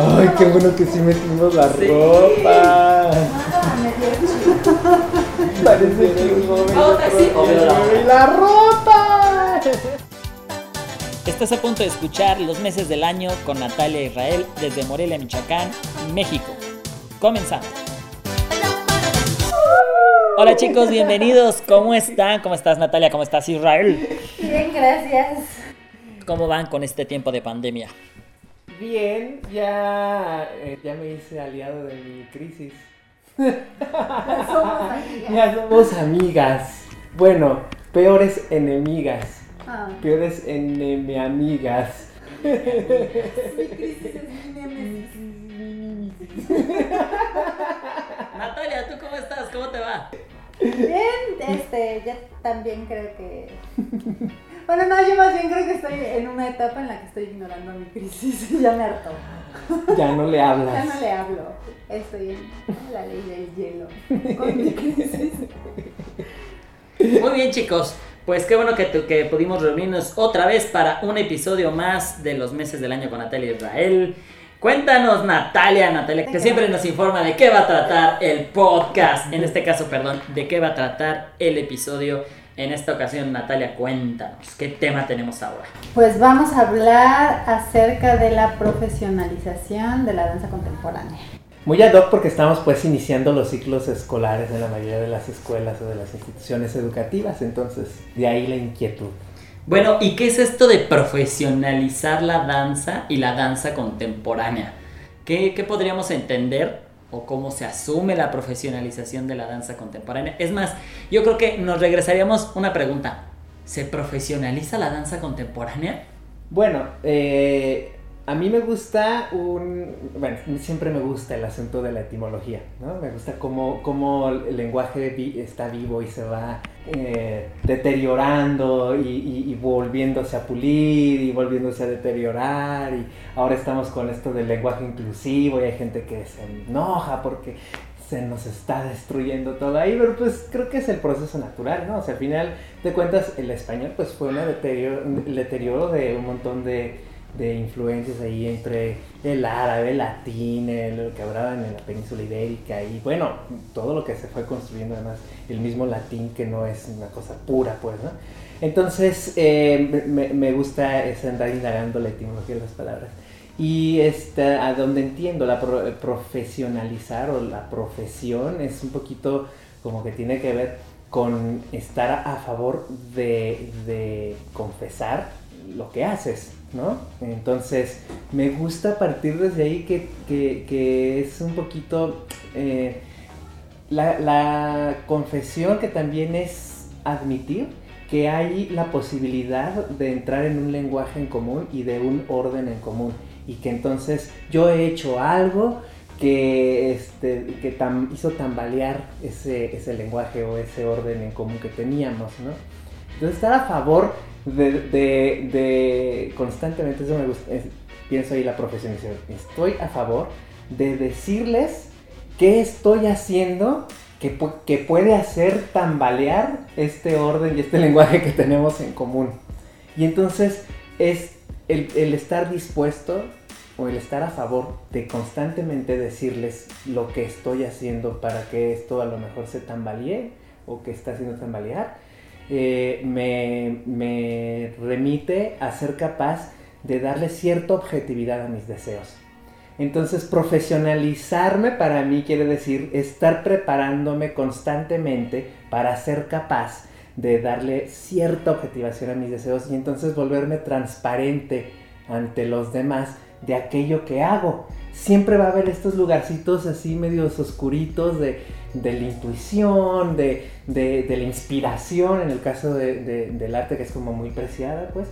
Ay, qué bueno que sí metimos la Sí. ropa. Parece que un joven la ropa. Estás a punto de escuchar Los Meses del Año con Natalia Israel desde Morelia, Michoacán, México. Comenzamos. Hola chicos, bienvenidos. ¿Cómo están? ¿Cómo estás Natalia? ¿Cómo estás Israel? Bien, gracias. ¿Cómo van con este tiempo de pandemia? Bien, ya, eh, ya me hice aliado de mi crisis. Ya somos amigas. Ya somos amigas. Bueno, peores enemigas. Ah, Peores enemiamigas. mi crisis es mi. Natalia, ¿tú cómo estás? ¿Cómo te va? Bien, este, ya también creo que. Bueno, no, yo más bien creo que estoy en una etapa en la que estoy ignorando mi crisis. Ya me hartó. Ya no le Ya hablas. no le hablo. Estoy en la ley del hielo. Con mi crisis. Muy bien chicos, pues qué bueno que, tu- que pudimos reunirnos otra vez para un episodio más de los meses del año con Natalia Israel. Cuéntanos Natalia, Natalia, que siempre nos informa de qué va a tratar el podcast, en este caso, perdón, de qué va a tratar el episodio. En esta ocasión, Natalia, cuéntanos, ¿qué tema tenemos ahora? Pues vamos a hablar acerca de la profesionalización de la danza contemporánea. Muy ad hoc porque estamos pues iniciando los ciclos escolares en la mayoría de las escuelas o de las instituciones educativas, entonces de ahí la inquietud. Bueno, ¿y qué es esto de profesionalizar la danza y la danza contemporánea? ¿Qué, qué podríamos entender o cómo se asume la profesionalización de la danza contemporánea? Es más, yo creo que nos regresaríamos una pregunta. ¿Se profesionaliza la danza contemporánea? Bueno, eh, a mí me gusta un... Bueno, siempre me gusta el asunto de la etimología, ¿no? Me gusta cómo, cómo el lenguaje está vivo y se va eh, deteriorando y, volviéndose a pulir y volviéndose a deteriorar y ahora estamos con esto del lenguaje inclusivo y hay gente que se enoja porque se nos está destruyendo todo ahí, pero pues creo que es el proceso natural, ¿no? O sea, al final de cuentas el español pues fue una deterioro, un deterioro de un montón de, de influencias ahí entre el árabe, el latín, el- lo que hablaban en la península ibérica y bueno, todo lo que se fue construyendo además, el mismo latín que no es una cosa pura pues, ¿no? Entonces eh, me, me gusta ese andar indagando la etimología de las palabras. Y este, a donde entiendo la pro- profesionalizar o la profesión es un poquito como que tiene que ver con estar a favor de, de confesar lo que haces, ¿no? Entonces, me gusta partir desde ahí que, que- es un poquito eh, la, la confesión que también es admitir que hay la posibilidad de entrar en un lenguaje en común y de un orden en común y que entonces yo he hecho algo que, este, que tam- hizo tambalear ese, ese lenguaje o ese orden en común que teníamos, ¿no? Entonces estar a favor de, de- constantemente, eso me gusta, pienso ahí la profesionalización, estoy a favor de decirles qué estoy haciendo que, que puede hacer tambalear este orden y este lenguaje que tenemos en común. Y entonces es el, el estar dispuesto o el estar a favor de constantemente decirles lo que estoy haciendo para que esto a lo mejor se tambalee o que está haciendo tambalear, eh, me, me remite a ser capaz de darle cierta objetividad a mis deseos. Entonces, profesionalizarme para mí quiere decir estar preparándome constantemente para ser capaz de darle cierta objetivación a mis deseos y entonces volverme transparente ante los demás de aquello que hago. Siempre va a haber estos lugarcitos así medios oscuritos de, de la intuición, de, de- la inspiración, en el caso de- de- del arte que es como muy preciada, pues.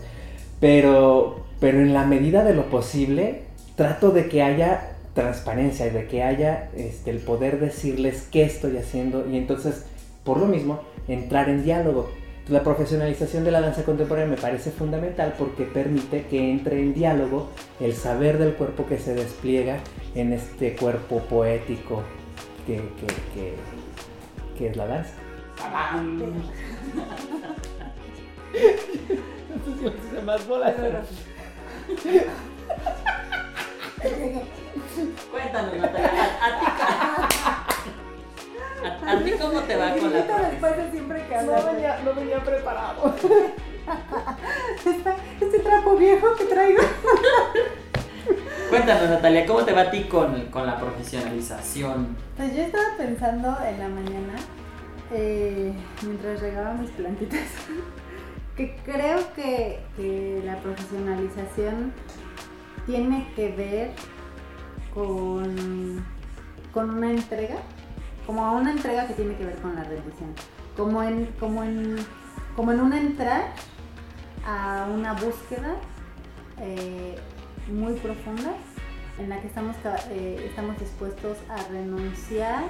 Pero, pero en la medida de lo posible, trato de que haya transparencia y de que haya este, el poder decirles qué estoy haciendo y entonces, por lo mismo, entrar en diálogo. La profesionalización de la danza contemporánea me parece fundamental porque permite que entre en diálogo el saber del cuerpo que se despliega en este cuerpo poético que, que, que, que es la danza. más bolas, pero- Cuéntanos, Natalia, ¿a, a ti, cómo te va con la después de siempre que No venía, no venía preparado. Esta- Este trapo viejo que traigo. Cuéntanos, Natalia, ¿cómo te va a ti con, con la profesionalización? Pues yo estaba pensando en la mañana, eh, mientras regaba mis plantitas, que creo que, que la profesionalización tiene que ver con, con una entrega, como una entrega que tiene que ver con la rendición, como en, como en, como en un entrar a una búsqueda eh, muy profunda en la que estamos, eh, estamos dispuestos a renunciar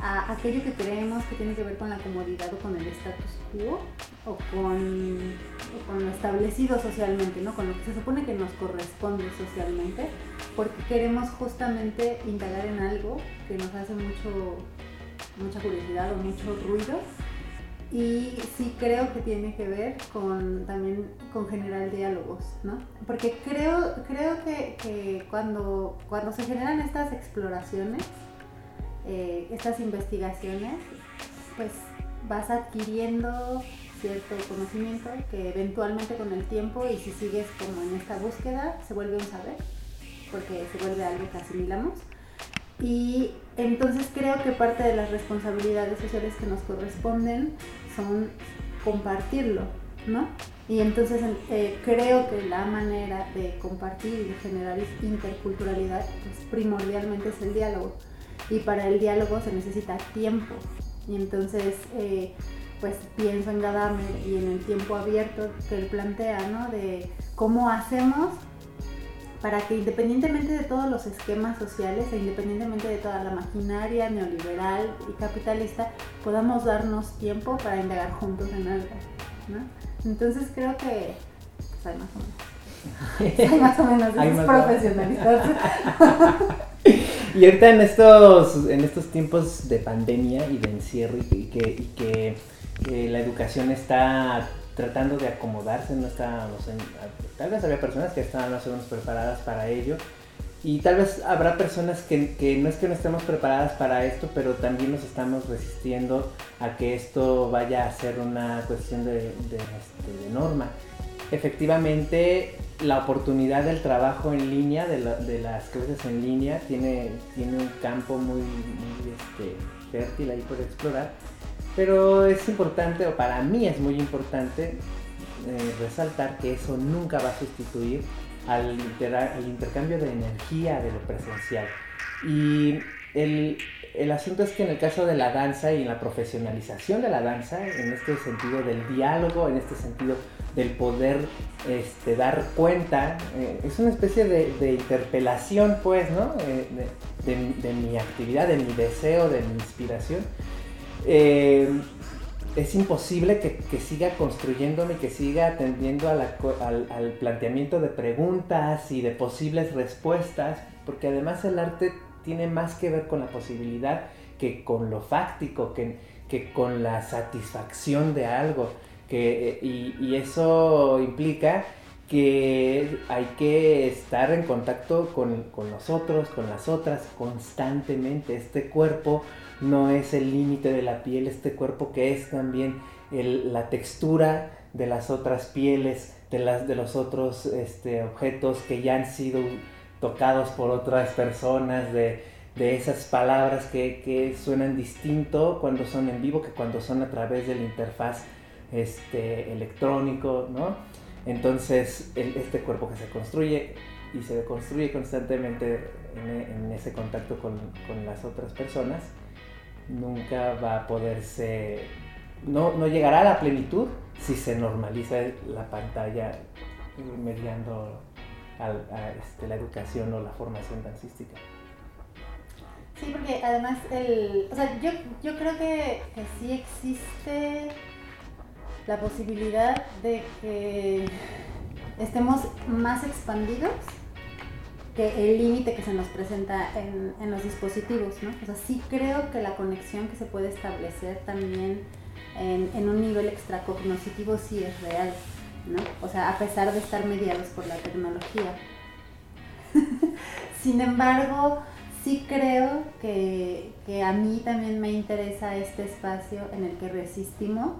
a aquello que creemos que tiene que ver con la comodidad o con el status quo o con, con lo establecido socialmente, ¿no? con lo que se supone que nos corresponde socialmente, porque queremos justamente indagar en algo que nos hace mucho, mucha curiosidad o mucho ruido y sí creo que tiene que ver con también con generar diálogos, ¿no? Porque creo, creo que, que cuando, cuando se generan estas exploraciones, eh, estas investigaciones, pues vas adquiriendo cierto conocimiento que eventualmente con el tiempo y si sigues como en esta búsqueda se vuelve un saber, porque se vuelve algo que asimilamos. Y entonces creo que parte de las responsabilidades sociales que nos corresponden son compartirlo, ¿no? Y entonces eh, creo que la manera de compartir y de generar interculturalidad, pues primordialmente es el diálogo. Y para el diálogo se necesita tiempo. Y entonces, eh, pues pienso en Gadamer y en el tiempo abierto que él plantea, ¿no? De cómo hacemos para que independientemente de todos los esquemas sociales e independientemente de toda la maquinaria neoliberal y capitalista, podamos darnos tiempo para indagar juntos en algo. ¿no? Entonces creo que pues, hay más o menos. Hay más o menos, más- profesionalizarse. Y ahorita en estos, en estos tiempos de pandemia y de encierro y que, que la educación está tratando de acomodarse, no estábamos en- tal vez había personas que estaban más o menos preparadas para ello y tal vez habrá personas que, que no es que no estemos preparadas para esto, pero también nos estamos resistiendo a que esto vaya a ser una cuestión de, de, este, de norma. Efectivamente, la oportunidad del trabajo en línea, de, la- de las clases en línea, tiene, un campo muy, este, fértil ahí por explorar. Pero es importante, o para mí es muy importante, eh, resaltar que eso nunca va a sustituir al, al intercambio de energía de lo presencial. Y el, el asunto es que en el caso de la danza y en la profesionalización de la danza, en este sentido del diálogo, en este sentido del poder este, dar cuenta, eh, es una especie de, interpelación, pues, ¿no? Eh, de, mi actividad, de mi deseo, de mi inspiración. Eh, es imposible que, que siga construyéndome, que siga atendiendo al, al planteamiento de preguntas y de posibles respuestas, porque además el arte tiene más que ver con la posibilidad que con lo fáctico, que, que con la satisfacción de algo. Que, y, eso implica que hay que estar en contacto con, con los otros, con las otras, constantemente. Este cuerpo no es el límite de la piel, este cuerpo que es también la textura de las otras pieles, de, las, de los otros este, objetos que ya han sido tocados por otras personas, de, de esas palabras que, que suenan distinto cuando son en vivo que cuando son a través de la interfaz este, electrónico, ¿no? Entonces, este cuerpo que se construye y se construye constantemente en, en ese contacto con, con las otras personas, nunca va a poderse, no, no llegará a la plenitud si se normaliza la pantalla mediando al- a, este, la educación o la formación dancística. Sí, porque además el, o sea, yo, yo creo que, sí existe la posibilidad de que estemos más expandidos que el límite que se nos presenta en, en los dispositivos, ¿no? O sea, sí creo que la conexión que se puede establecer también en, en un nivel extracognoscitivo sí es real, ¿no? O sea, a pesar de estar mediados por la tecnología. sin embargo, sí creo que, que a mí también me interesa este espacio en el que resistimos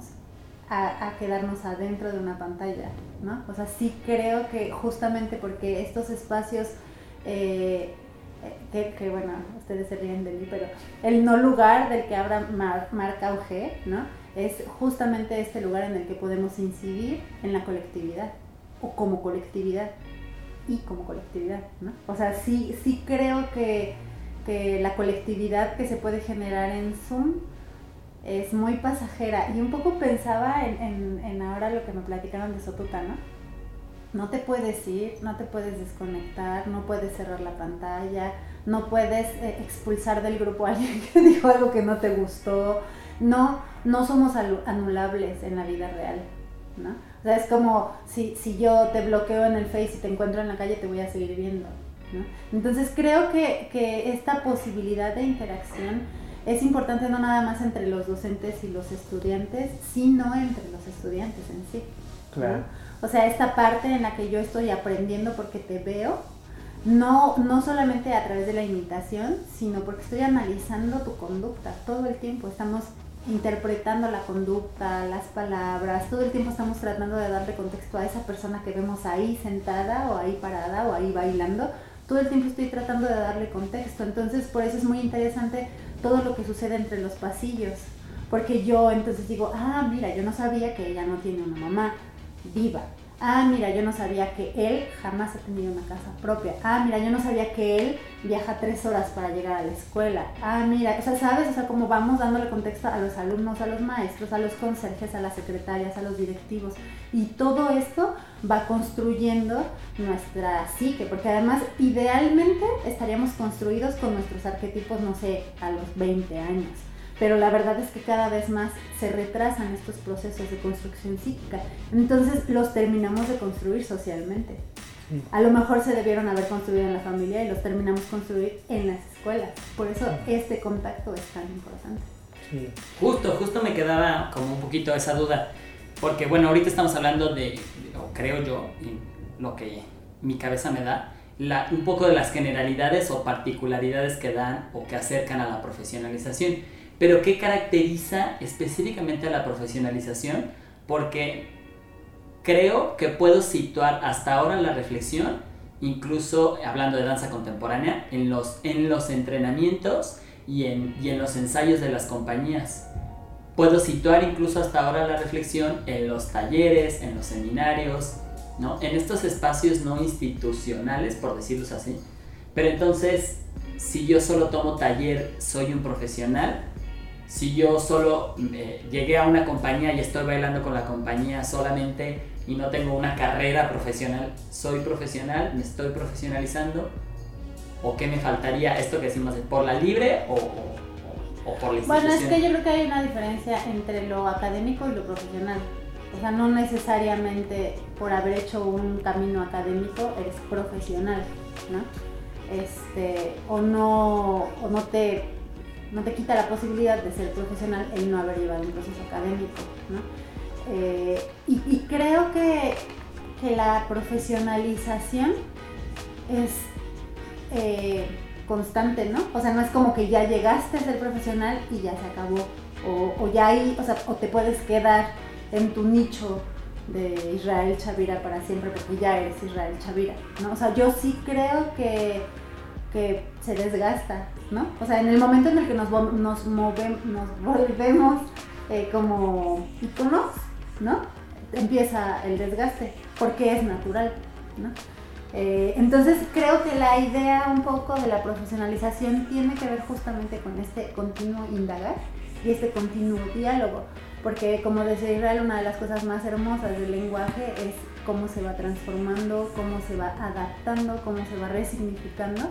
a, quedarnos adentro de una pantalla, ¿no? O sea, sí creo que justamente porque estos espacios, eh, que, que, bueno, ustedes se ríen de mí, pero el no lugar del que habla Mar, Marc Auger, ¿no? Es justamente este lugar en el que podemos incidir en la colectividad, o como colectividad, y como colectividad, ¿no? O sea, sí, sí creo que, que la colectividad que se puede generar en Zoom es muy pasajera. Y un poco pensaba en, en, ahora lo que me platicaron de Sotuta, ¿no? No te puedes ir, no te puedes desconectar, no puedes cerrar la pantalla, no puedes eh, expulsar del grupo a alguien que dijo algo que no te gustó. No, no somos anulables en la vida real, ¿no? O sea, es como si, si yo te bloqueo en el Face y te encuentro en la calle, te voy a seguir viendo, ¿no? Entonces creo que, que esta posibilidad de interacción es importante no nada más entre los docentes y los estudiantes, sino entre los estudiantes en sí. Claro. ¿no? O sea, esta parte en la que yo estoy aprendiendo porque te veo, no, no solamente a través de la imitación, sino porque estoy analizando tu conducta todo el tiempo. Estamos interpretando la conducta, las palabras, todo el tiempo estamos tratando de darle contexto a esa persona que vemos ahí sentada o ahí parada o ahí bailando. Todo el tiempo estoy tratando de darle contexto. Entonces, por eso es muy interesante todo lo que sucede entre los pasillos. Porque yo entonces digo, ah, mira, yo no sabía que ella no tiene una mamá viva. Ah, mira, yo no sabía que él jamás ha tenido una casa propia. Ah, mira, yo no sabía que él viaja tres horas para llegar a la escuela. Ah, mira, o sea, ¿sabes? O sea, como vamos dándole contexto a los alumnos, a los maestros, a los conserjes, a las secretarias, a los directivos. Y todo esto va construyendo nuestra psique, porque además idealmente estaríamos construidos con nuestros arquetipos, no sé, a los 20 años pero la verdad es que cada vez más se retrasan estos procesos de construcción psíquica. Entonces los terminamos de construir socialmente. A lo mejor se debieron haber construido en la familia y los terminamos construir en las escuelas. Por eso este contacto es tan importante. Sí. Justo, justo me quedaba como un poquito esa duda. Porque bueno, ahorita estamos hablando de, o creo yo, lo que mi cabeza me da, la, un poco de las generalidades o particularidades que dan o que acercan a la profesionalización pero ¿qué caracteriza específicamente a la profesionalización? Porque creo que puedo situar hasta ahora la reflexión, incluso hablando de danza contemporánea, en los, en los entrenamientos y en, y en los ensayos de las compañías. Puedo situar incluso hasta ahora la reflexión en los talleres, en los seminarios, ¿no? en estos espacios no institucionales, por decirlo así. Pero entonces, si yo solo tomo taller, soy un profesional, si yo solo eh, llegué a una compañía y estoy bailando con la compañía solamente y no tengo una carrera profesional, soy profesional, me estoy profesionalizando, o qué me faltaría esto que decimos por la libre o, o, o por la Bueno, es que yo creo que hay una diferencia entre lo académico y lo profesional. O sea, no necesariamente por haber hecho un camino académico eres profesional, ¿no? Este, o no, o no te no te quita la posibilidad de ser profesional el no haber llevado un proceso académico. ¿no? Eh, y, creo que, que, la profesionalización es eh, constante, ¿no? O sea, no es como que ya llegaste a ser profesional y ya se acabó. O, o ya hay, o sea, o te puedes quedar en tu nicho de Israel Chavira para siempre porque ya eres Israel Chavira, ¿no? O sea, yo sí creo que que se desgasta, ¿no? O sea, en el momento en el que nos, nos, movemos, nos volvemos eh, como iconos, ¿no? Empieza el desgaste, porque es natural, ¿no? Eh, entonces creo que la idea un poco de la profesionalización tiene que ver justamente con este continuo indagar y este continuo diálogo, porque como decía Israel, una de las cosas más hermosas del lenguaje es cómo se va transformando, cómo se va adaptando, cómo se va resignificando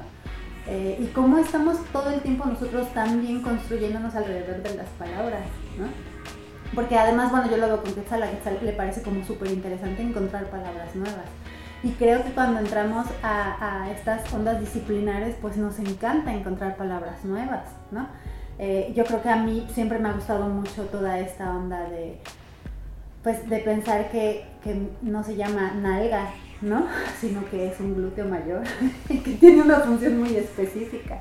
eh, y cómo estamos todo el tiempo nosotros también construyéndonos alrededor de las palabras, ¿no? Porque además, bueno, yo lo veo con Quetzal, a Quetzal le parece como súper interesante encontrar palabras nuevas. Y creo que cuando entramos a, a, estas ondas disciplinares, pues nos encanta encontrar palabras nuevas, ¿no? Eh, yo creo que a mí siempre me ha gustado mucho toda esta onda de, pues, de pensar que, que no se llama nalga, ¿no? Sino que es un glúteo mayor, que tiene una función muy específica.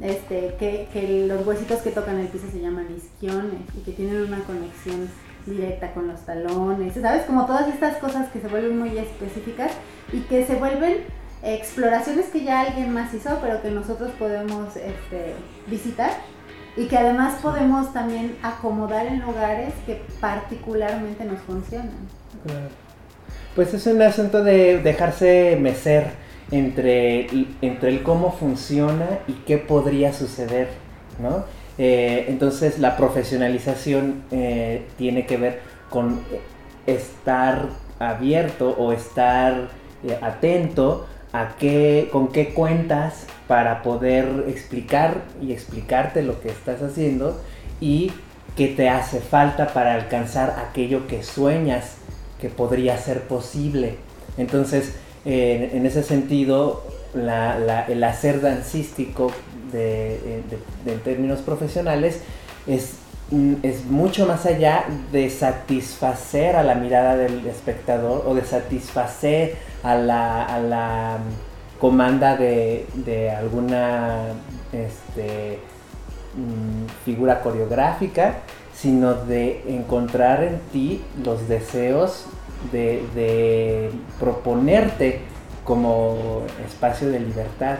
Este, que, que los huesitos que tocan el piso se llaman isquiones y que tienen una conexión directa con los talones, ¿sabes? Como todas estas cosas que se vuelven muy específicas y que se vuelven exploraciones que ya alguien más hizo, pero que nosotros podemos este, visitar y que además podemos también acomodar en lugares que particularmente nos funcionan. Pues es un asunto de dejarse mecer entre, entre el cómo funciona y qué podría suceder, ¿no? Eh, entonces la profesionalización eh, tiene que ver con estar abierto o estar eh, atento a qué, con qué cuentas para poder explicar y explicarte lo que estás haciendo y qué te hace falta para alcanzar aquello que sueñas que podría ser posible. Entonces, en ese sentido, el hacer dancístico de, en términos profesionales es, es mucho más allá de satisfacer a la mirada del espectador o de satisfacer a la, a la comanda de, de alguna este, mm, figura coreográfica, sino de encontrar en ti los deseos de, de proponerte como espacio de libertad.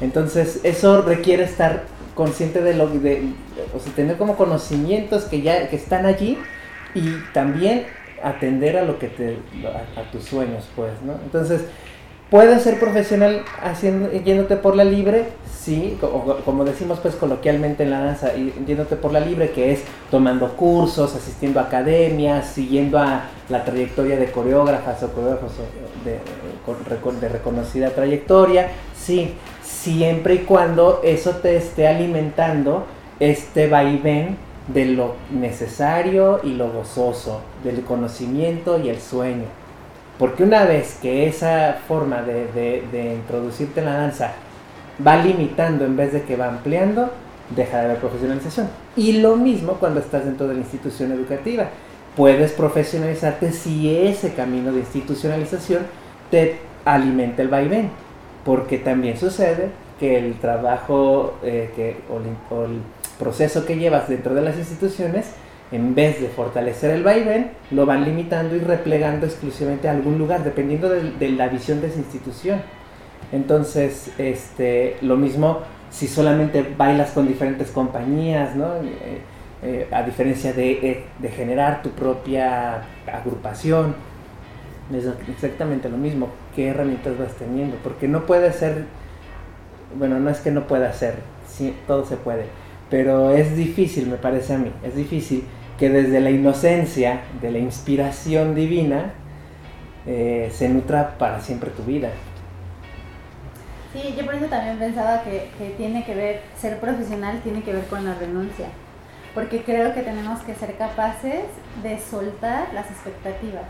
Entonces eso requiere estar consciente de lo de, o sea, tener como conocimientos que ya que están allí y también atender a lo que te a, tus sueños, pues, ¿no? Entonces, puedes ser profesional haciendo yéndote por la libre, sí, como, decimos pues coloquialmente en la danza, yéndote por la libre, que es tomando cursos, asistiendo a academias, siguiendo a la trayectoria de coreógrafas o coreógrafos de, de reconocida trayectoria, sí, siempre y cuando eso te esté alimentando este vaivén de lo necesario y lo gozoso, del conocimiento y el sueño. Porque una vez que esa forma de, introducirte en la danza va limitando en vez de que va ampliando, deja de haber profesionalización. Y lo mismo cuando estás dentro de la institución educativa. Puedes profesionalizarte si ese camino de institucionalización te alimenta el vaivén. Porque también sucede que el trabajo eh, que, o el proceso que llevas dentro de las instituciones, en vez de fortalecer el vaivén, lo van limitando y replegando exclusivamente a algún lugar, dependiendo de, la visión de esa institución. Entonces, este, lo mismo si solamente bailas con diferentes compañías, ¿no? Eh, eh, a diferencia de, de, generar tu propia agrupación, es exactamente lo mismo. ¿Qué herramientas vas teniendo? Porque no puede ser, bueno, no es que no pueda ser, sí, todo se puede pero es difícil, me parece a mí, es difícil que desde la inocencia, de la inspiración divina, eh, se nutra para siempre tu vida. Sí, yo por eso también pensaba que, que tiene que ver, ser profesional tiene que ver con la renuncia, porque creo que tenemos que ser capaces de soltar las expectativas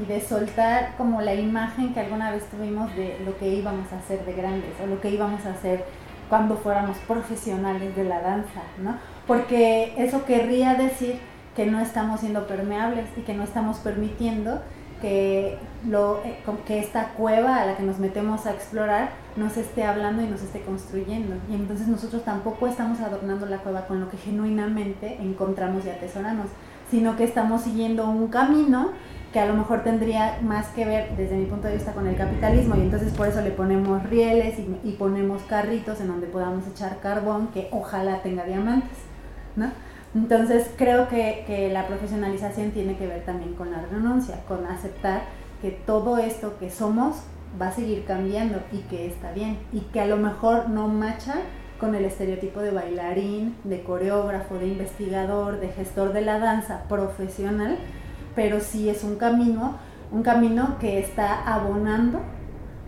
y de soltar como la imagen que alguna vez tuvimos de lo que íbamos a hacer de grandes o lo que íbamos a hacer cuando fuéramos profesionales de la danza, ¿no? Porque eso querría decir que no estamos siendo permeables y que no estamos permitiendo que, lo, eh, que esta cueva a la que nos metemos a explorar nos esté hablando y nos esté construyendo. Y entonces nosotros tampoco estamos adornando la cueva con lo que genuinamente encontramos y atesoramos, sino que estamos siguiendo un camino que a lo mejor tendría más que ver desde mi punto de vista con el capitalismo y entonces por eso le ponemos rieles y, ponemos carritos en donde podamos echar carbón que ojalá tenga diamantes, ¿no? Entonces creo que, que la profesionalización tiene que ver también con la renuncia, con aceptar que todo esto que somos va a seguir cambiando y que está bien y que a lo mejor no macha con el estereotipo de bailarín, de coreógrafo, de investigador, de gestor de la danza profesional, pero sí es un camino, un camino que está abonando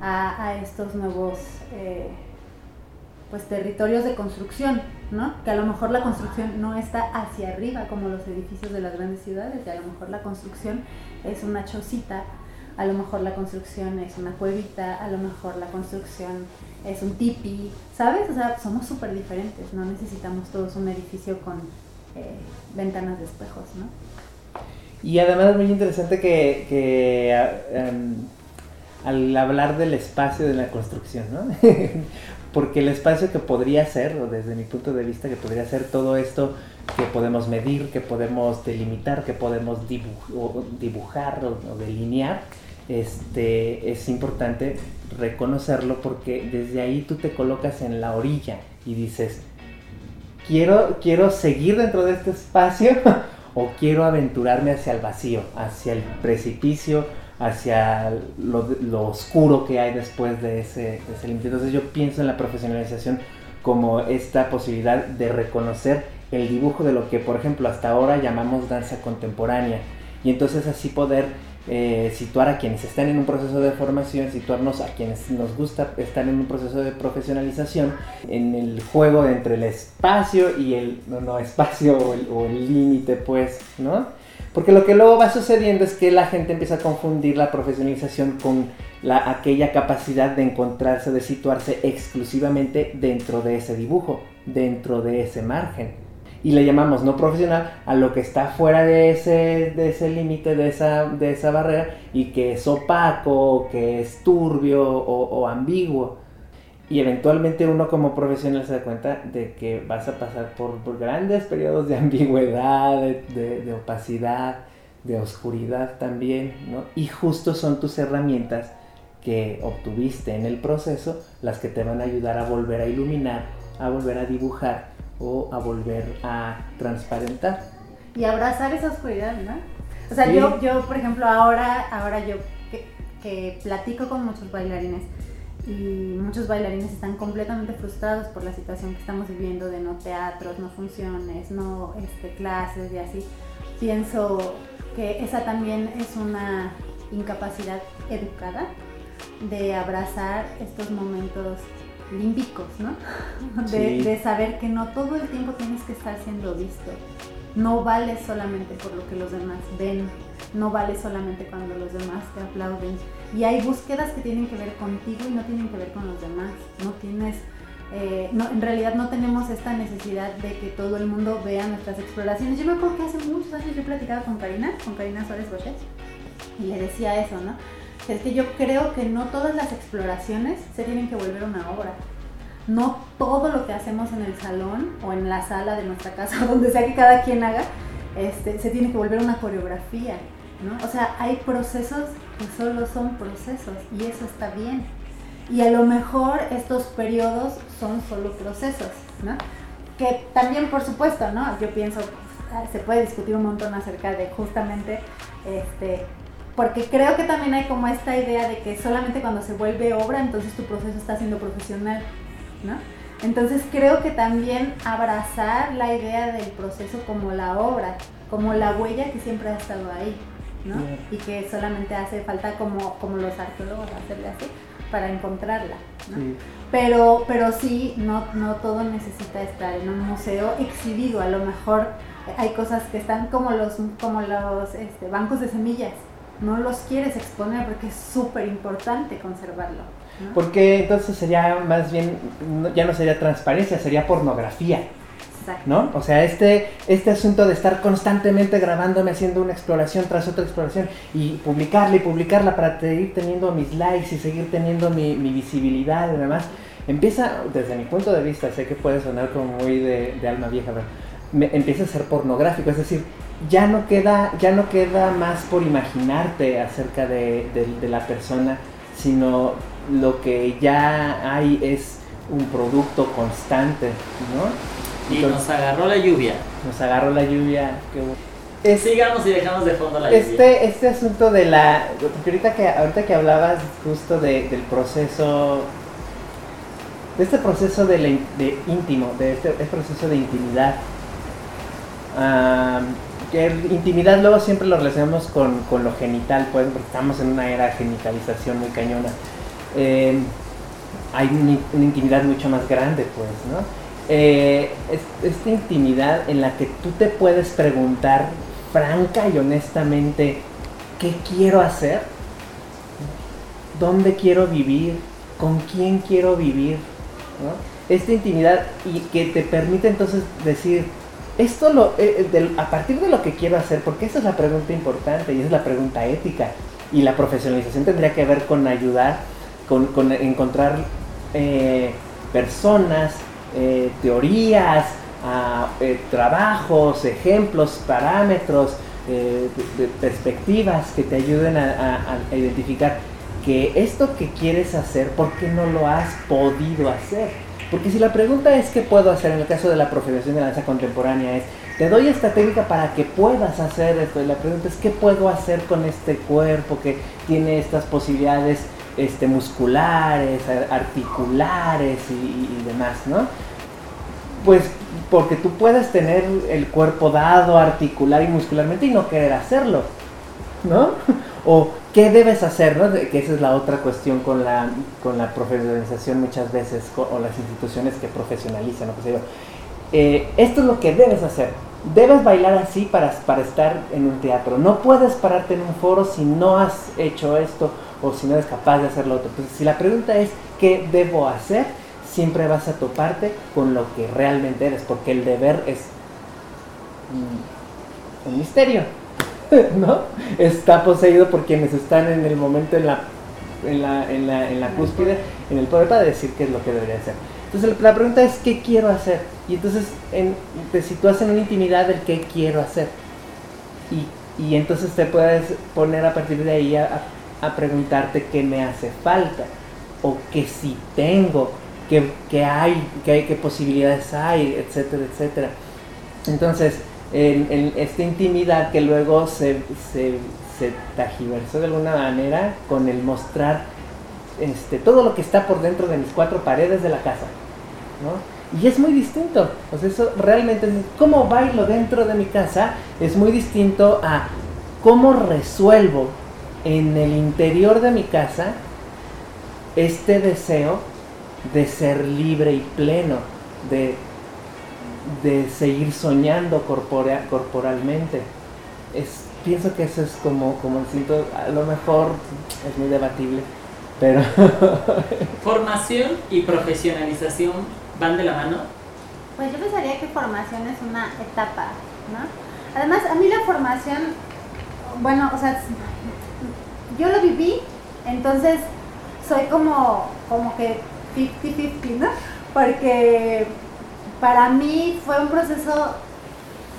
a, estos nuevos eh, pues territorios de construcción, ¿no? Que a lo mejor la construcción no está hacia arriba como los edificios de las grandes ciudades, y a lo mejor la construcción es una chocita, a lo mejor la construcción es una cuevita, a lo mejor la construcción es un tipi, ¿sabes? O sea, somos súper diferentes, no necesitamos todos un edificio con eh, ventanas de espejos, ¿no? Y además es muy interesante que, que em, al hablar del espacio de la construcción, ¿no? Porque el espacio que podría ser, o desde mi punto de vista, que podría ser todo esto que podemos medir, que podemos delimitar, que podemos dibujar o, delinear, este, es importante reconocerlo porque desde ahí tú te colocas en la orilla y dices, quiero, quiero seguir dentro de este espacio o quiero aventurarme hacia el vacío, hacia el precipicio, hacia lo, oscuro que hay después de ese, límite. Entonces yo pienso en la profesionalización como esta posibilidad de reconocer el dibujo de lo que, por ejemplo, hasta ahora llamamos danza contemporánea. Y entonces así poder eh, situar a quienes están en un proceso de formación, situarnos a quienes nos gusta estar en un proceso de profesionalización, en el juego entre el espacio y el no, no espacio o el, límite, pues, ¿no? Porque lo que luego va sucediendo es que la gente empieza a confundir la profesionalización con la, aquella capacidad de encontrarse, de situarse exclusivamente dentro de ese dibujo, dentro de ese margen y le llamamos no profesional a lo que está fuera de ese, de ese límite, de esa, de esa barrera y que es opaco, que es turbio o, ambiguo. Y eventualmente uno como profesional se da cuenta de que vas a pasar por, grandes periodos de ambigüedad, de, de, opacidad, de oscuridad también, ¿no? Y justo son tus herramientas que obtuviste en el proceso las que te van a ayudar a volver a iluminar, a volver a dibujar o a volver a transparentar. Y abrazar esa oscuridad, ¿no? O sea, yo, yo, por ejemplo, ahora, ahora yo que, platico con muchos bailarines y muchos bailarines están completamente frustrados por la situación que estamos viviendo de no teatros, no funciones, no este, clases y así. Pienso que esa también es una incapacidad educada de abrazar estos momentos límbicos, ¿no? De, saber que no todo el tiempo tienes que estar siendo visto. No vale solamente por lo que los demás ven, no vale solamente cuando los demás te aplauden. Y hay búsquedas que tienen que ver contigo y no tienen que ver con los demás. No tienes, eh, no, en realidad no tenemos esta necesidad de que todo el mundo vea nuestras exploraciones. Yo me acuerdo que hace muchos años yo platicaba con Karina, con Karina Suárez Bochet, y le decía eso, ¿no? Es que yo creo que no todas las exploraciones se tienen que volver una obra. No todo lo que hacemos en el salón o en la sala de nuestra casa, donde sea que cada quien haga, este, se tiene que volver una coreografía. ¿no? O sea, hay procesos que solo son procesos y eso está bien. Y a lo mejor estos periodos son solo procesos, ¿no? Que también, por supuesto, ¿no? Yo pienso, se puede discutir un montón acerca de justamente este, porque creo que también hay como esta idea de que solamente cuando se vuelve obra, entonces tu proceso está siendo profesional, ¿no? Entonces creo que también abrazar la idea del proceso como la obra, como la huella que siempre ha estado ahí, ¿no? Y que solamente hace falta como, como los arqueólogos hacerle así para encontrarla, ¿no? Pero, pero sí, no, no todo necesita estar en un museo exhibido, a lo mejor hay cosas que están como los, como los este, bancos de semillas, no los quieres exponer porque es súper importante conservarlo. Porque entonces sería más bien, ya no sería transparencia, sería pornografía. ¿No? O sea, este, este asunto de estar constantemente grabándome haciendo una exploración tras otra exploración y publicarla y publicarla para seguir teniendo mis likes y seguir teniendo mi, mi visibilidad y demás, empieza, desde mi punto de vista, sé que puede sonar como muy de, de alma vieja, pero me, empieza a ser pornográfico, es decir, ya no queda, ya no queda más por imaginarte acerca de, la persona, sino lo que ya hay es un producto constante, ¿no? Y nos agarró la lluvia. Nos agarró la lluvia. Sigamos y dejamos de fondo la este, lluvia. Este asunto de la... Ahorita que, ahorita que hablabas justo del proceso... De este proceso de, íntimo, de este, este, proceso de intimidad intimidad luego siempre lo relacionamos con, lo genital, pues, porque estamos en una era de genitalización muy cañona. Eh, hay una, intimidad mucho más grande, pues, ¿no? Eh, esta intimidad en la que tú te puedes preguntar franca y honestamente, ¿qué quiero hacer? ¿Dónde quiero vivir? ¿Con quién quiero vivir? Esta intimidad y que te permite entonces decir, esto lo, eh, eh, a partir de lo que quiero hacer, porque esa es la pregunta importante y es la pregunta ética, Y la profesionalización tendría que ver con ayudar, con, con encontrar eh, personas, teorías, trabajos, ejemplos, parámetros, perspectivas que te ayuden a, a identificar que esto que quieres hacer, ¿por qué no lo has podido hacer? Porque si la pregunta es qué puedo hacer en el caso de la profesión de danza contemporánea es, te doy esta técnica para que puedas hacer esto. Y la pregunta es, ¿qué puedo hacer con este cuerpo que tiene estas posibilidades este, musculares, articulares y, y demás, ¿no? Pues porque tú puedes tener el cuerpo dado articular y muscularmente y no querer hacerlo, ¿no? O qué debes hacer, ¿no? Que esa es la otra cuestión con la, con la profesionalización muchas veces, o las instituciones que profesionalizan, o qué sé yo. Eh, esto es lo que debes hacer. Debes bailar así para, para estar en un teatro. No puedes pararte en un foro si no has hecho esto o si no eres capaz de hacer lo otro. Entonces, si la pregunta es ¿qué debo hacer? Siempre vas a toparte con lo que realmente eres, porque el deber es un misterio. ¿no? Está poseído por quienes están en el momento en la, en la, en la, en la cúspide, en el poder para decir qué es lo que debería hacer. Entonces la pregunta es ¿qué quiero hacer? Y entonces en, te sitúas en una intimidad del qué quiero hacer. Y, y entonces te puedes poner a partir de ahí a, a, preguntarte qué me hace falta o qué si tengo, qué, qué hay, qué, qué posibilidades hay, etcétera, etcétera. Entonces, en, esta intimidad que luego se, se, tajiversó de alguna manera con el mostrar este, todo lo que está por dentro de mis cuatro paredes de la casa. Y es muy distinto. O sea, eso realmente, cómo bailo dentro de mi casa es muy distinto a cómo resuelvo en el interior de mi casa este deseo de ser libre y pleno, de de seguir soñando corporalmente. Es, pienso que eso es como, como el siento, a lo mejor es muy debatible, pero... ¿Formación y profesionalización van de la mano? Pues yo pensaría que formación es una etapa, ¿no? Además, a mí la formación, bueno, o sea, yo lo viví, entonces soy como, como que 50-50, ¿no? Porque para mí fue un proceso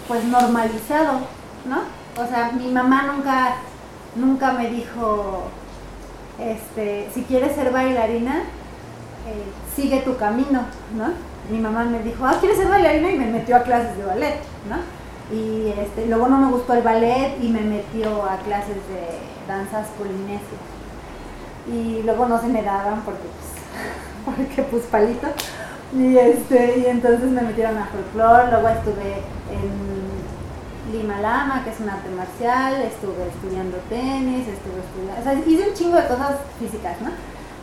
pues normalizado, ¿no? O sea, mi mamá nunca, nunca me dijo, este, si quieres ser bailarina, eh, sigue tu camino, ¿no? Mi mamá me dijo, ah, ¿quieres ser bailarina? Y me metió a clases de ballet, ¿no? Y este, luego no me gustó el ballet y me metió a clases de danzas polinesias. Y luego no se me daban porque, pues, porque pues palito. Y, este, y entonces me metieron a folclore, luego estuve en Lima Lama, que es un arte marcial, estuve estudiando tenis, estuve estudiando, o sea, hice un chingo de cosas físicas, ¿no?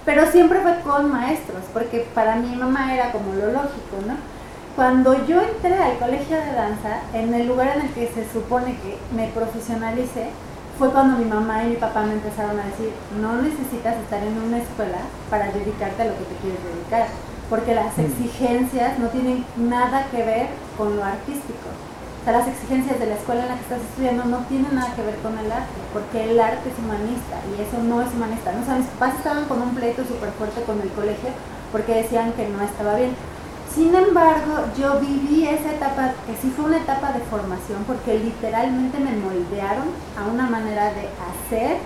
Pero siempre fue con maestros, porque para mi mamá era como lo lógico, ¿no? Cuando yo entré al colegio de danza, en el lugar en el que se supone que me profesionalicé, fue cuando mi mamá y mi papá me empezaron a decir, no necesitas estar en una escuela para dedicarte a lo que te quieres dedicar porque las mm. exigencias no tienen nada que ver con lo artístico. O sea, las exigencias de la escuela en la que estás estudiando no tienen nada que ver con el arte, porque el arte es humanista y eso no es humanista. ¿no? O sea, mis papás estaban con un pleito súper fuerte con el colegio porque decían que no estaba bien. Sin embargo, yo viví esa etapa, que sí fue una etapa de formación, porque literalmente me moldearon a una manera de hacer,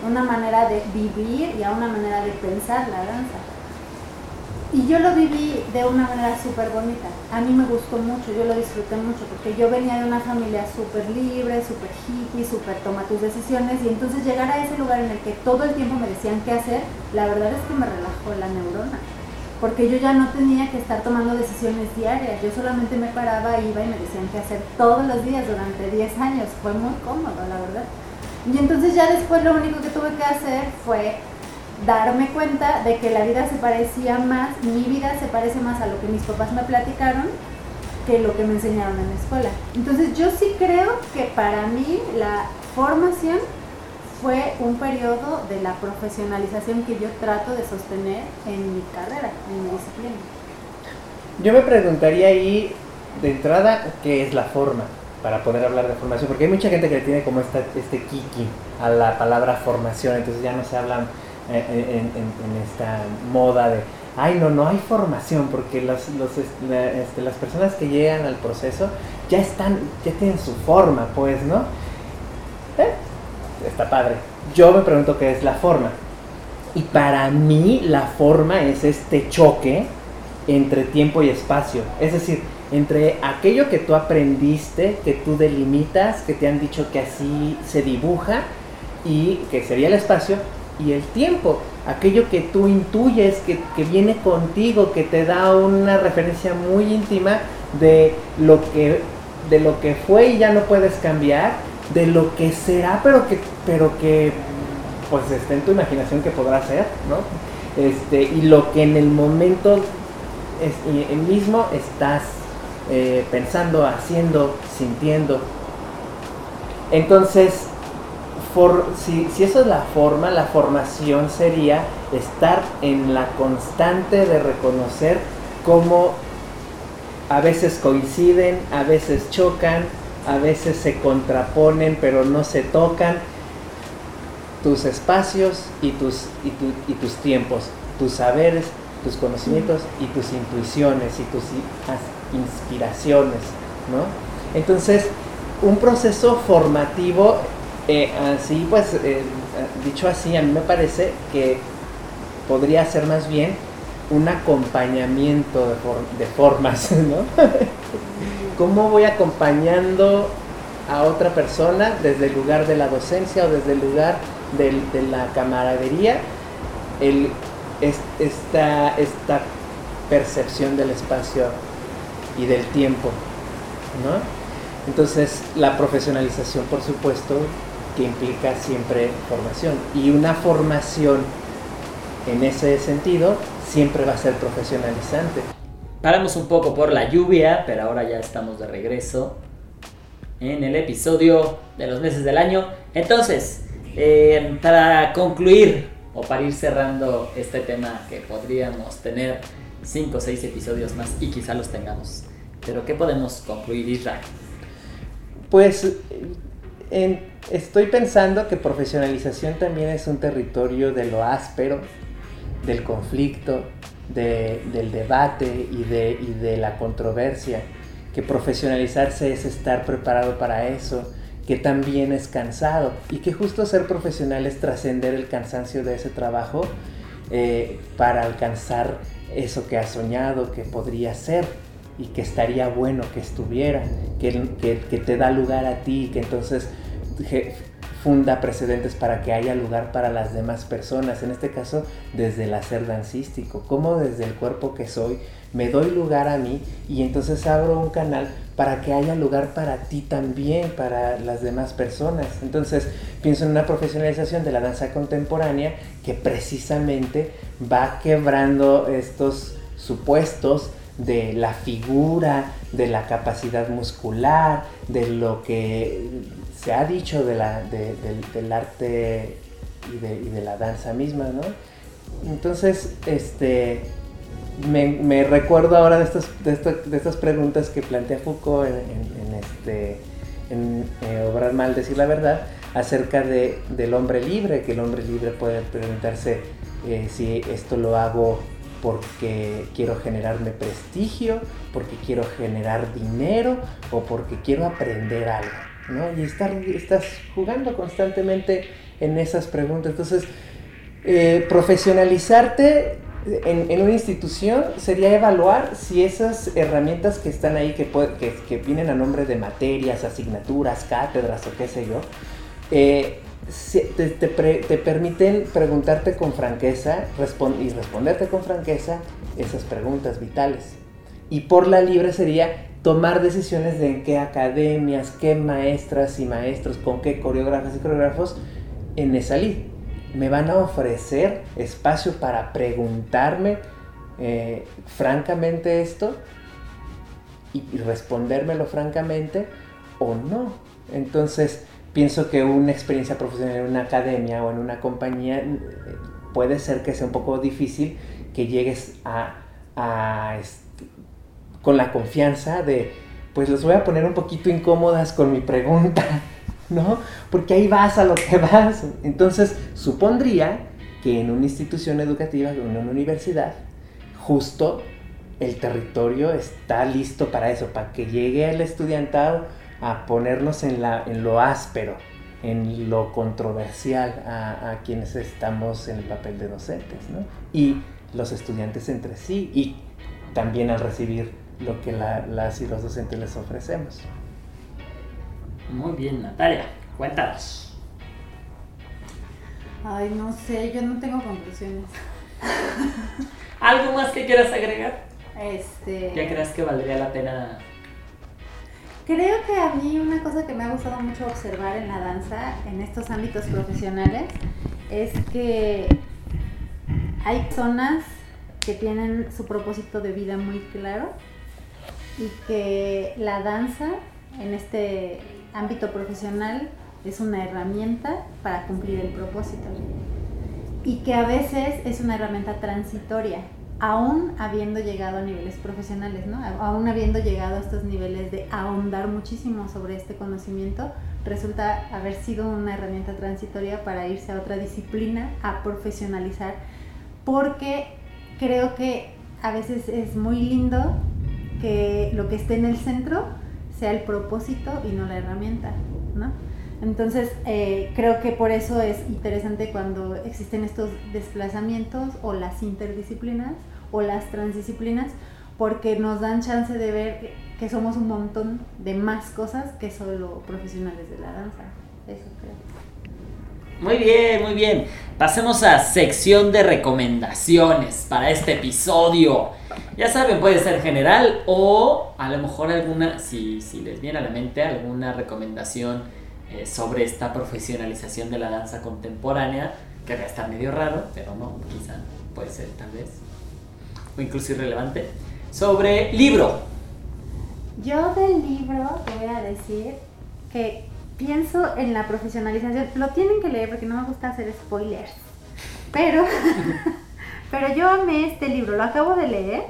una manera de vivir y a una manera de pensar la danza. Y yo lo viví de una manera súper bonita. A mí me gustó mucho, yo lo disfruté mucho, porque yo venía de una familia súper libre, súper hippie, súper toma tus decisiones, y entonces llegar a ese lugar en el que todo el tiempo me decían qué hacer, la verdad es que me relajó la neurona. Porque yo ya no tenía que estar tomando decisiones diarias, yo solamente me paraba, iba y me decían qué hacer todos los días durante 10 años. Fue muy cómodo, la verdad. Y entonces ya después lo único que tuve que hacer fue darme cuenta de que la vida se parecía más, mi vida se parece más a lo que mis papás me platicaron que lo que me enseñaron en la escuela. Entonces yo sí creo que para mí la formación fue un periodo de la profesionalización que yo trato de sostener en mi carrera, en mi disciplina. Yo me preguntaría ahí de entrada qué es la forma. para poder hablar de formación, porque hay mucha gente que le tiene como esta, este kiki a la palabra formación, entonces ya no se hablan en, en esta moda de ay, no, no hay formación, porque los, los, este, las personas que llegan al proceso ya están, ya tienen su forma, pues, ¿no? ¿Eh? Está padre. Yo me pregunto qué es la forma. Y para mí la forma es este choque entre tiempo y espacio. Es decir, entre aquello que tú aprendiste, que tú delimitas, que te han dicho que así se dibuja y que sería el espacio, y el tiempo, aquello que tú intuyes, que, viene contigo, que te da una referencia muy íntima de lo que de lo que fue y ya no puedes cambiar, de lo que será, pero que, pero que pues está en tu imaginación que podrá ser, ¿no? Este, y lo que en el momento es, mismo estás eh, pensando, haciendo, sintiendo. Entonces, si, si eso es la forma, la formación sería estar en la constante de reconocer cómo a veces coinciden, a veces chocan, a veces se contraponen pero no se tocan tus espacios y tus, y, tus tiempos, tus saberes, tus conocimientos y tus intuiciones y tus inspiraciones, ¿no? Entonces, un proceso formativo eh, así, pues, eh, dicho así, a mí me parece que podría ser más bien un acompañamiento de, formas, ¿no? ¿Cómo voy acompañando a otra persona desde el lugar de la docencia o desde el lugar de la camaradería? El, esta, esta percepción del espacio y del tiempo, ¿no? Entonces, la profesionalización, por supuesto, que implica siempre formación. Y una formación en ese sentido siempre va a ser profesionalizante. Paramos un poco por la lluvia, pero ahora ya estamos de regreso en el episodio de los meses del año. Entonces, eh, para concluir o para ir cerrando este tema que podríamos tener 5 o 6 episodios más y quizá los tengamos. Pero ¿qué podemos concluir, Israel? Pues estoy pensando que profesionalización también es un territorio de lo áspero, del conflicto, del debate y de, y de la controversia. Que profesionalizarse es estar preparado para eso, que también es cansado y que justo ser profesional es trascender el cansancio de ese trabajo eh, para alcanzar eso que has soñado, que podría ser y que estaría bueno que estuviera, que, que, te da lugar a ti, que entonces funda precedentes para que haya lugar para las demás personas, en este caso desde el hacer dancístico, como desde el cuerpo que soy me doy lugar a mí y entonces abro un canal para que haya lugar para ti también, para las demás personas. Entonces pienso en una profesionalización de la danza contemporánea que precisamente va quebrando estos supuestos de la figura, de la capacidad muscular, de lo que se ha dicho del, arte y de, la danza misma, ¿no? Entonces, este, me, recuerdo ahora de estas, de, estas preguntas que plantea Foucault en, este, en eh, Obrar Mal, Decir la Verdad, acerca de, del hombre libre, que el hombre libre puede preguntarse eh, si esto lo hago porque quiero generarme prestigio, porque quiero generar dinero o porque quiero aprender algo, ¿no? Y estar, estás jugando constantemente en esas preguntas. Entonces, eh, profesionalizarte en, una institución sería evaluar si esas herramientas que están ahí, que, que, vienen a nombre de materias, asignaturas, cátedras o qué sé yo, eh, te, permiten preguntarte con franqueza y responderte con franqueza esas preguntas vitales. Y por la libre sería tomar decisiones de en qué academias, qué maestras y maestros, con qué coreógrafas y coreógrafos en esa lid. Me van a ofrecer espacio para preguntarme eh, francamente esto y, y respondérmelo francamente o no. Entonces, pienso que una experiencia profesional en una academia o en una compañía eh, puede ser que sea un poco difícil que llegues a, con la confianza de, pues los voy a poner un poquito incómodas con mi pregunta, ¿no? Porque ahí vas a lo que vas. Entonces, supondría que en una institución educativa, en una universidad, justo el territorio está listo para eso, para que llegue el estudiantado a ponernos en, la, en lo áspero, en lo controversial a, a quienes estamos en el papel de docentes, ¿no? Y los estudiantes entre sí y también al recibir lo que la- las y los docentes les ofrecemos. Muy bien, Natalia, cuéntanos. Ay, no sé, yo no tengo conclusiones. ¿Algo más que quieras agregar? Este. ¿Ya creas que valdría la pena? Creo que a mí una cosa que me ha gustado mucho observar en la danza, en estos ámbitos profesionales, es que hay zonas que tienen su propósito de vida muy claro y que la danza en este ámbito profesional es una herramienta para cumplir el propósito y que a veces es una herramienta transitoria, aún habiendo llegado a niveles profesionales, ¿no? Aún habiendo llegado a estos niveles de ahondar muchísimo sobre este conocimiento, resulta haber sido una herramienta transitoria para irse a otra disciplina, a profesionalizar, porque creo que a veces es muy lindo que lo que esté en el centro sea el propósito y no la herramienta, ¿no? Entonces, eh, creo que por eso es interesante cuando existen estos desplazamientos o las interdisciplinas o las transdisciplinas, porque nos dan chance de ver que somos un montón de más cosas que solo profesionales de la danza. Eso creo. Muy bien, muy bien. Pasemos a sección de recomendaciones para este episodio. Ya saben, puede ser general o a lo mejor alguna, si, si les viene a la mente, alguna recomendación eh, sobre esta profesionalización de la danza contemporánea, que va a estar medio raro, pero no, quizá puede ser tal vez, o incluso irrelevante, sobre libro. Yo del libro te voy a decir que pienso en la profesionalización. Lo tienen que leer porque no me gusta hacer spoilers. Pero, pero yo amé este libro, lo acabo de leer.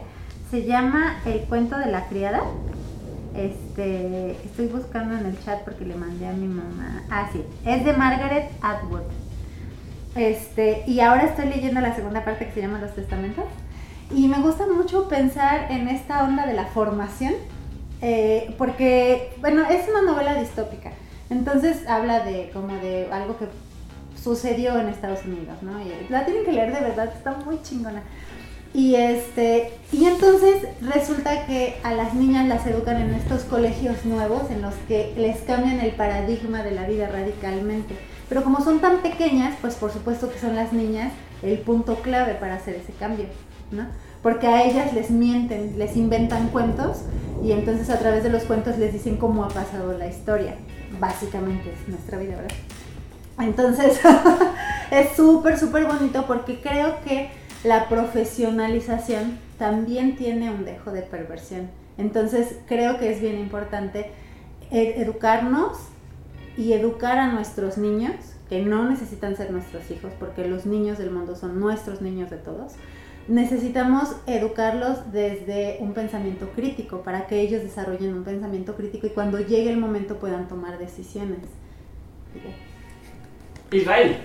Se llama El cuento de la criada. Este, estoy buscando en el chat porque le mandé a mi mamá. Ah, sí, es de Margaret Atwood. Este, y ahora estoy leyendo la segunda parte que se llama Los Testamentos. Y me gusta mucho pensar en esta onda de la formación, eh, porque, bueno, es una novela distópica. Entonces habla de como de algo que sucedió en Estados Unidos, ¿no? Y la tienen que leer de verdad, está muy chingona. Y este, y entonces resulta que a las niñas las educan en estos colegios nuevos en los que les cambian el paradigma de la vida radicalmente. Pero como son tan pequeñas, pues por supuesto que son las niñas el punto clave para hacer ese cambio, ¿no? Porque a ellas les mienten, les inventan cuentos y entonces a través de los cuentos les dicen cómo ha pasado la historia. Básicamente es nuestra vida, ¿verdad? Entonces es súper, súper bonito porque creo que la profesionalización también tiene un dejo de perversión. Entonces creo que es bien importante ed- educarnos y educar a nuestros niños, que no necesitan ser nuestros hijos, porque los niños del mundo son nuestros niños de todos. Necesitamos educarlos desde un pensamiento crítico para que ellos desarrollen un pensamiento crítico y cuando llegue el momento puedan tomar decisiones. Israel.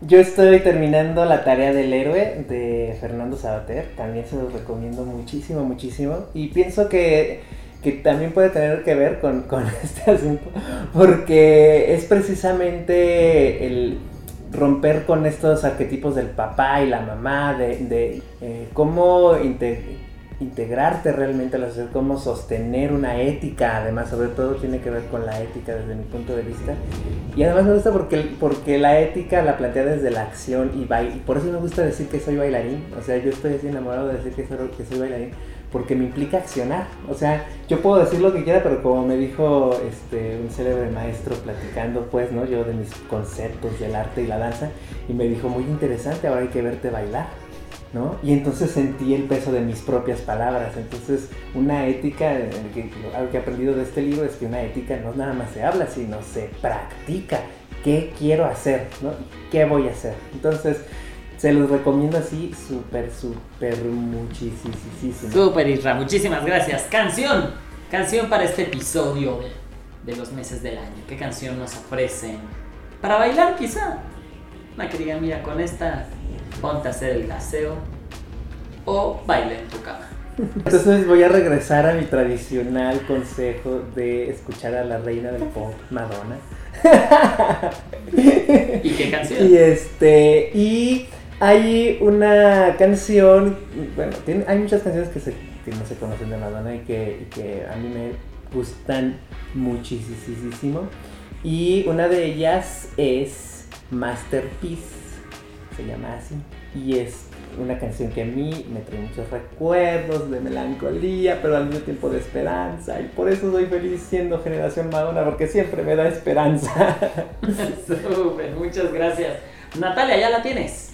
Yo estoy terminando la tarea del héroe de Fernando Sabater, también se los recomiendo muchísimo, muchísimo, y pienso que, que también puede tener que ver con, con este asunto, porque es precisamente el romper con estos arquetipos del papá y la mamá, de, eh, cómo inte- integrarte realmente a la sociedad, cómo sostener una ética, además sobre todo tiene que ver con la ética desde mi punto de vista, y además me gusta porque, porque la ética la plantea desde la acción y baile. Por eso me gusta decir que soy bailarín. O sea, yo estoy así enamorado de decir que soy, que soy bailarín. Porque me implica accionar. O sea, yo puedo decir lo que quiera, pero como me dijo este, un célebre maestro platicando, pues, ¿no? Yo de mis conceptos del arte y la danza. Y me dijo, muy interesante, ahora hay que verte bailar. ¿no? Y entonces sentí el peso de mis propias palabras. Entonces, una ética, eh, algo que he aprendido de este libro es que una ética no nada más se habla, sino se practica. ¿Qué quiero hacer? ¿no? ¿Qué voy a hacer? Entonces, se los recomiendo así, súper, súper, muchísimo. Super Isra, muchísimas gracias. Canción. Canción para este episodio de, de los meses del año. ¿Qué canción nos ofrecen? Para bailar quizá. Una que diga, mira, con esta ponte a hacer el gaseo o baile en tu cama. Entonces voy a regresar a mi tradicional consejo de escuchar a la reina del pop, Madonna. ¿Y qué canción? Y este, y hay una canción, bueno, hay muchas canciones que, se, no se conocen de Madonna y que, a mí me gustan muchísimo. Y una de ellas es Masterpiece, se llama así. Y es una canción que a mí me trae muchos recuerdos de melancolía, pero al mismo tiempo de esperanza. Y por eso soy feliz siendo generación Madonna, porque siempre me da esperanza. Súper, muchas gracias. Natalia, ¿ya la tienes?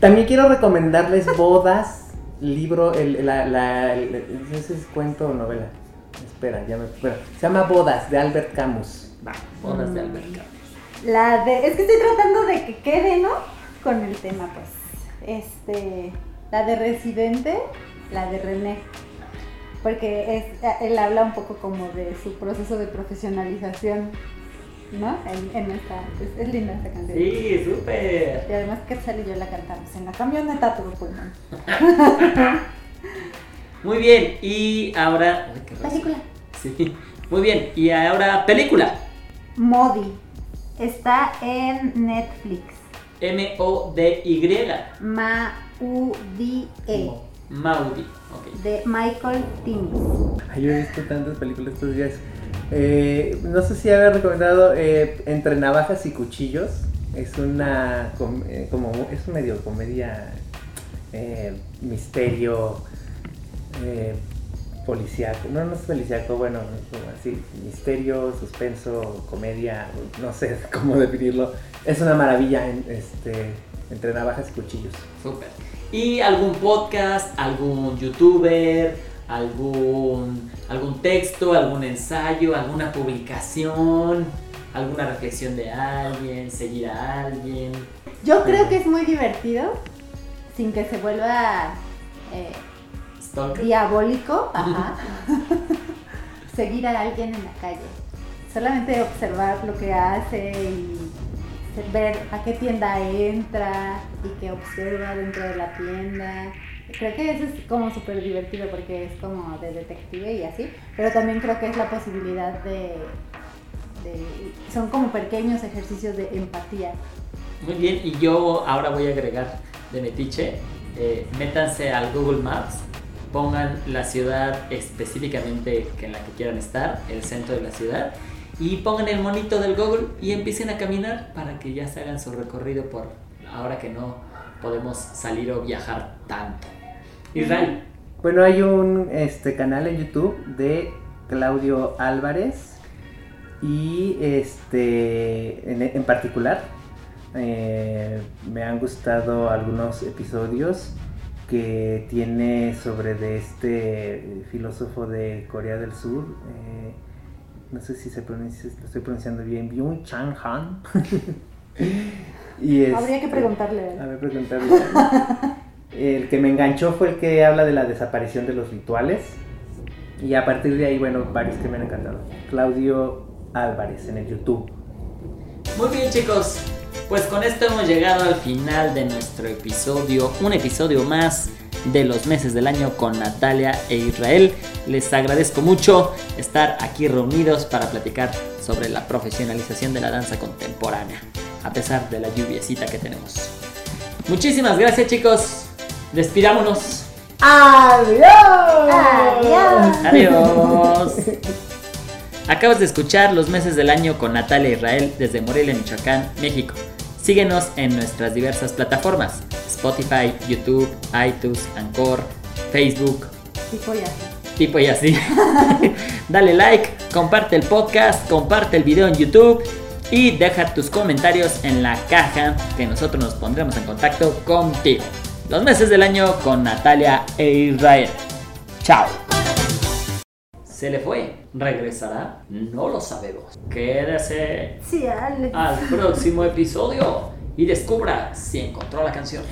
También quiero recomendarles Bodas, libro, el, la, el- si es cuento o novela. Espera, ya me. bueno, se llama Bodas de Albert Camus. Va, bodas de. Albert Camus. La de. Es que estoy tratando de que quede, ¿no? Con el tema, pues. Este. La de Residente, la de René. Porque es, él habla un poco como de su proceso de profesionalización, ¿no? En, en esta. Es, es linda esta canción. Sí, súper. Y además que Quetzal y yo la cantamos en la camioneta todo pulmón. Muy bien, y ahora. Qué. Película. Sí, muy bien, y ahora película. Modi. Está en Netflix. M-O-D-Y. Ma-U-D-E. Maudi. Ok. De Michael Timmis. Ay, yo he visto tantas películas estos días. Eh, no sé si había recomendado eh, Entre Navajas y Cuchillos. Es una. eh, como, es un medio comedia. eh, misterio. Policíaco. No, no es policíaco, bueno, así. Misterio, suspenso, comedia. No sé cómo definirlo. Es una maravilla en, este, Entre Navajas y Cuchillos. Súper. ¿Y algún podcast, algún youtuber, algún, algún texto, algún ensayo, alguna publicación, alguna reflexión de alguien, seguir a alguien? Yo creo que es muy divertido, sin que se vuelva eh, diabólico, ajá. seguir a alguien en la calle. Solamente observar lo que hace y ver a qué tienda entra y que observa dentro de la tienda. Creo que eso es como súper divertido porque es como de detective y así, pero también creo que es la posibilidad de, son como pequeños ejercicios de empatía. Muy bien, y yo ahora voy a agregar de metiche, eh, métanse al Google Maps, pongan la ciudad específicamente en la que quieran estar, el centro de la ciudad, y pongan el monito del Google y empiecen a caminar para que ya se hagan su recorrido por ahora que no podemos salir o viajar tanto. Israel, Bueno, hay un este, canal en YouTube de Claudio Álvarez y este en, en particular eh, me han gustado algunos episodios que tiene sobre de este filósofo de Corea del Sur. eh, no sé si se pronuncia, lo estoy pronunciando bien, Byung Chang Han. y Habría que este, preguntarle. a ver, preguntarle. El que me enganchó fue el que habla de la desaparición de los rituales. Y a partir de ahí, bueno, varios que me han encantado. Claudio Álvarez en el YouTube. Muy bien chicos, pues con esto hemos llegado al final de nuestro episodio, un episodio más de los meses del año con Natalia e Israel. Les agradezco mucho estar aquí reunidos para platicar sobre la profesionalización de la danza contemporánea, a pesar de la lluviecita que tenemos. Muchísimas gracias chicos, despidámonos. ¡Adiós! Adiós. Acabas de escuchar Los meses del año con Natalia Israel desde Morelia, Michoacán, México. Síguenos en nuestras diversas plataformas: Spotify, YouTube, iTunes, Anchor, Facebook, Tipo ya. tipo y así. Dale like, comparte el podcast, comparte el video en YouTube y deja tus comentarios en la caja que nosotros nos pondremos en contacto contigo. Los meses del año con Natalia e Israel. Chao. ¿Se le fue? ¿Regresará? No lo sabemos. Quédese Sí, al próximo episodio y descubra si encontró la canción.